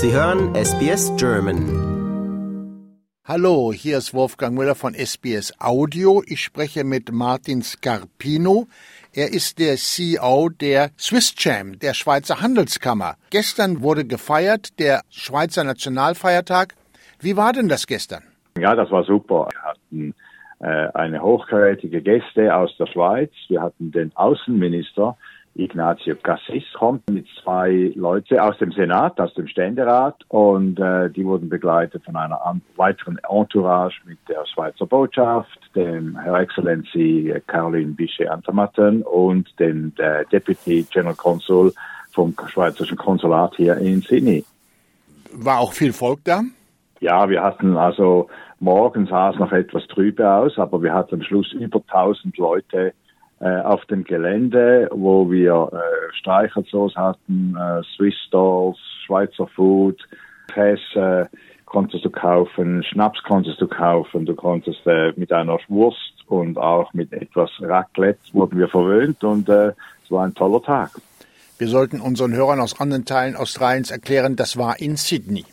Sie hören SBS German. Hallo, hier ist Wolfgang Müller von SBS Audio. Ich spreche mit Martin Scarpino. Er ist der CEO der SwissCham, der Schweizer Handelskammer. Gestern wurde gefeiert, der Schweizer Nationalfeiertag. Wie war denn das gestern? Ja, das war super. Wir hatten äh, eine hochkarätige Gäste aus der Schweiz. Wir hatten den Außenminister Ignazio Cassis kommt mit zwei Leute aus dem Senat, aus dem Ständerat und äh, die wurden begleitet von einer weiteren Entourage mit der Schweizer Botschaft, dem Herr Excellency Caroline Bichet-Antamatten und dem der Deputy General Consul vom Schweizerischen Konsulat hier in Sydney. War auch viel Volk da? Ja, wir hatten also morgens sah es noch etwas trübe aus, aber wir hatten am Schluss über 1000 Leute äh, auf dem Gelände, wo wir äh, Streichersauce hatten, äh, Swiss Stalls, Schweizer Food, Käse konntest du kaufen, Schnaps konntest du kaufen, du konntest äh, mit einer Wurst und auch mit etwas Raclette wurden wir verwöhnt und äh, es war ein toller Tag. Wir sollten unseren Hörern aus anderen Teilen Australiens erklären, das war in Sydney.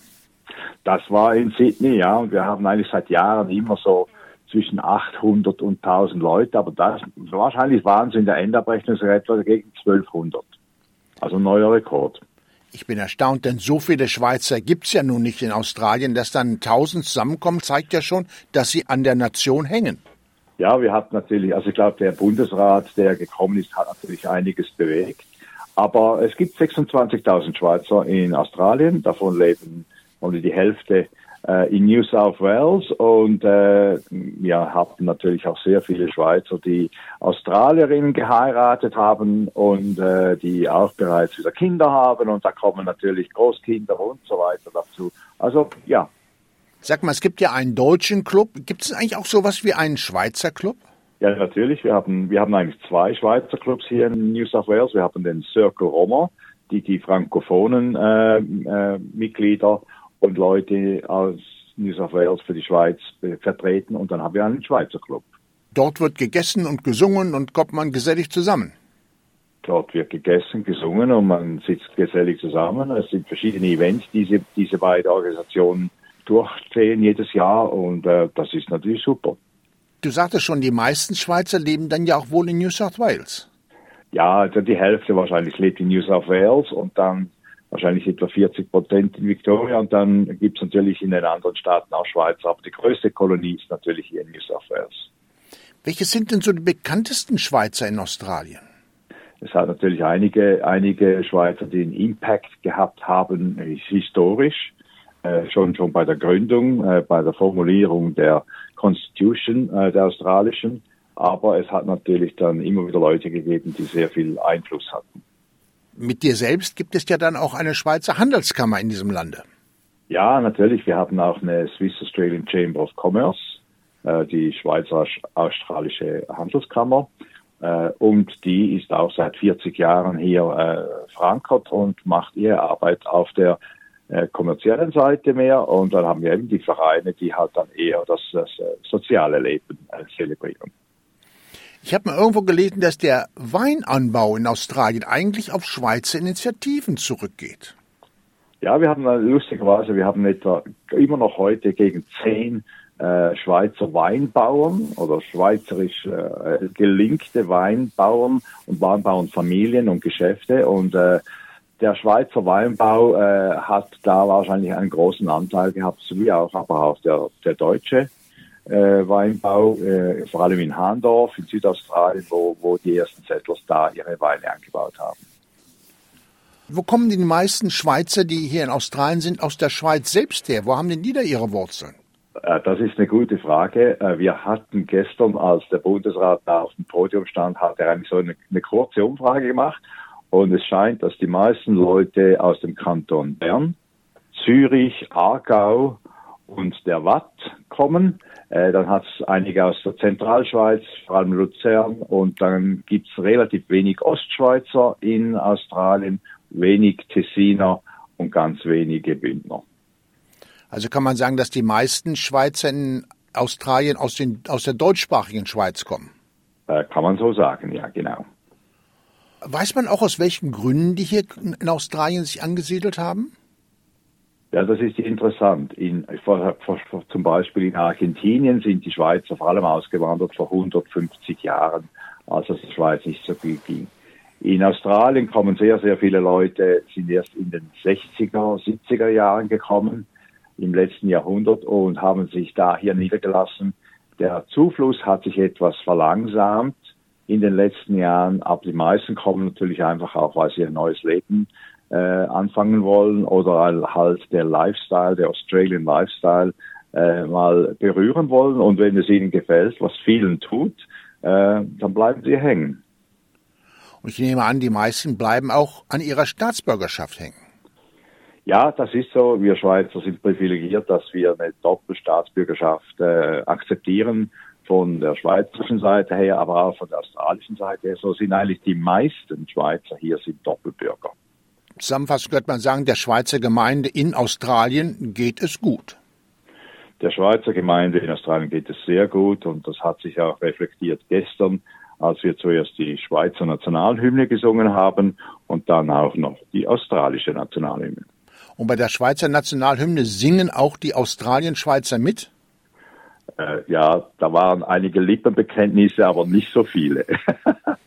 Das war in Sydney, ja, und wir haben eigentlich seit Jahren immer so zwischen 800 und 1000 Leute, aber das, wahrscheinlich waren es in der Endabrechnung so etwa gegen 1200. Also ein neuer Rekord. Ich bin erstaunt, denn so viele Schweizer gibt es ja nun nicht in Australien. Dass dann 1000 zusammenkommen, zeigt ja schon, dass sie an der Nation hängen. Ja, wir hatten natürlich, also ich glaube, der Bundesrat, der gekommen ist, hat natürlich einiges bewegt. Aber es gibt 26.000 Schweizer in Australien, davon leben only die Hälfte in New South Wales und äh, wir hatten natürlich auch sehr viele Schweizer, die Australierinnen geheiratet haben und äh, die auch bereits wieder Kinder haben und da kommen natürlich Großkinder und so weiter dazu. Also ja. Sag mal, es gibt ja einen deutschen Club. Gibt es eigentlich auch sowas wie einen Schweizer Club? Ja, natürlich. Wir haben, wir haben eigentlich zwei Schweizer Clubs hier in New South Wales. Wir haben den Circle Roma, die die frankophonen äh, äh, Mitglieder und Leute aus New South Wales für die Schweiz vertreten und dann haben wir einen Schweizer Club. Dort wird gegessen und gesungen und kommt man gesellig zusammen. Dort wird gegessen, gesungen und man sitzt gesellig zusammen. Es sind verschiedene Events, die diese, diese beiden Organisationen durchziehen jedes Jahr und äh, das ist natürlich super. Du sagtest schon, die meisten Schweizer leben dann ja auch wohl in New South Wales. Ja, also die Hälfte wahrscheinlich lebt in New South Wales und dann wahrscheinlich etwa 40 Prozent in Victoria und dann gibt es natürlich in den anderen Staaten auch Schweizer, aber die größte Kolonie ist natürlich hier in New South Wales. Welche sind denn so die bekanntesten Schweizer in Australien? Es hat natürlich einige, einige Schweizer, die einen Impact gehabt haben, historisch, äh, schon, schon bei der Gründung, äh, bei der Formulierung der Constitution äh, der australischen. Aber es hat natürlich dann immer wieder Leute gegeben, die sehr viel Einfluss hatten mit dir selbst gibt es ja dann auch eine Schweizer Handelskammer in diesem Lande. Ja, natürlich. Wir haben auch eine Swiss Australian Chamber of Commerce, äh, die Schweizer-Australische Handelskammer. Äh, und die ist auch seit 40 Jahren hier äh, verankert und macht ihre Arbeit auf der kommerziellen Seite mehr. Und dann haben wir eben die Vereine, die halt dann eher das, das soziale Leben zelebrieren. Ich habe mal irgendwo gelesen, dass der Weinanbau in Australien eigentlich auf Schweizer Initiativen zurückgeht. Ja, wir haben lustigerweise, wir haben etwa immer noch heute gegen zehn äh, Schweizer Weinbauern oder schweizerisch äh, gelinkte Weinbauern und Weinbauernfamilien und Geschäfte und äh, der Schweizer Weinbau äh, hat da wahrscheinlich einen großen Anteil gehabt, sowie auch aber auch der, der deutsche äh, Weinbau, äh, vor allem in Hahndorf in Südaustralien, wo, wo die ersten Settlers da ihre Weine angebaut haben. Wo kommen die meisten Schweizer, die hier in Australien sind, aus der Schweiz selbst her? Wo haben denn die da ihre Wurzeln? Äh, das ist eine gute Frage. Äh, wir hatten gestern, als der Bundesrat da auf dem Podium stand, hat er eigentlich so eine, eine kurze Umfrage gemacht. Und es scheint, dass die meisten Leute aus dem Kanton Bern, Zürich, Aargau und der Watt kommen. Äh, dann hat es einige aus der Zentralschweiz, vor allem Luzern, und dann gibt es relativ wenig Ostschweizer in Australien, wenig Tessiner und ganz wenige Bündner. Also kann man sagen, dass die meisten Schweizer in Australien aus, den, aus der deutschsprachigen Schweiz kommen? Äh, kann man so sagen, ja, genau. Weiß man auch, aus welchen Gründen die hier in Australien sich angesiedelt haben? Ja, das ist interessant. In, vor, vor, zum Beispiel in Argentinien sind die Schweizer vor allem ausgewandert vor 150 Jahren, als es der Schweiz nicht so gut ging. In Australien kommen sehr, sehr viele Leute, sind erst in den 60er, 70er Jahren gekommen, im letzten Jahrhundert und haben sich da hier niedergelassen. Der Zufluss hat sich etwas verlangsamt in den letzten Jahren, aber die meisten kommen natürlich einfach auch, weil sie ein neues Leben äh, anfangen wollen oder halt der Lifestyle, der Australian Lifestyle äh, mal berühren wollen. Und wenn es ihnen gefällt, was vielen tut, äh, dann bleiben sie hängen. Und ich nehme an, die meisten bleiben auch an ihrer Staatsbürgerschaft hängen. Ja, das ist so. Wir Schweizer sind privilegiert, dass wir eine Doppelstaatsbürgerschaft äh, akzeptieren von der schweizerischen Seite her, aber auch von der australischen Seite her. So sind eigentlich die meisten Schweizer hier sind Doppelbürger. Zusammenfassend könnte man sagen, der Schweizer Gemeinde in Australien geht es gut. Der Schweizer Gemeinde in Australien geht es sehr gut und das hat sich auch reflektiert gestern, als wir zuerst die Schweizer Nationalhymne gesungen haben und dann auch noch die australische Nationalhymne. Und bei der Schweizer Nationalhymne singen auch die Australien-Schweizer mit? Äh, ja, da waren einige Lippenbekenntnisse, aber nicht so viele.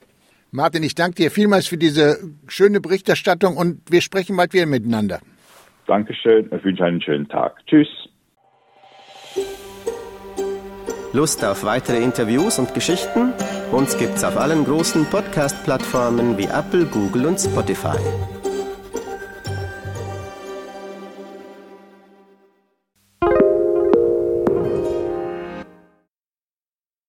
Martin, ich danke dir vielmals für diese schöne Berichterstattung und wir sprechen bald wieder miteinander. Dankeschön, ich wünsche einen schönen Tag. Tschüss. Lust auf weitere Interviews und Geschichten? Uns gibt's auf allen großen Podcast-Plattformen wie Apple, Google und Spotify.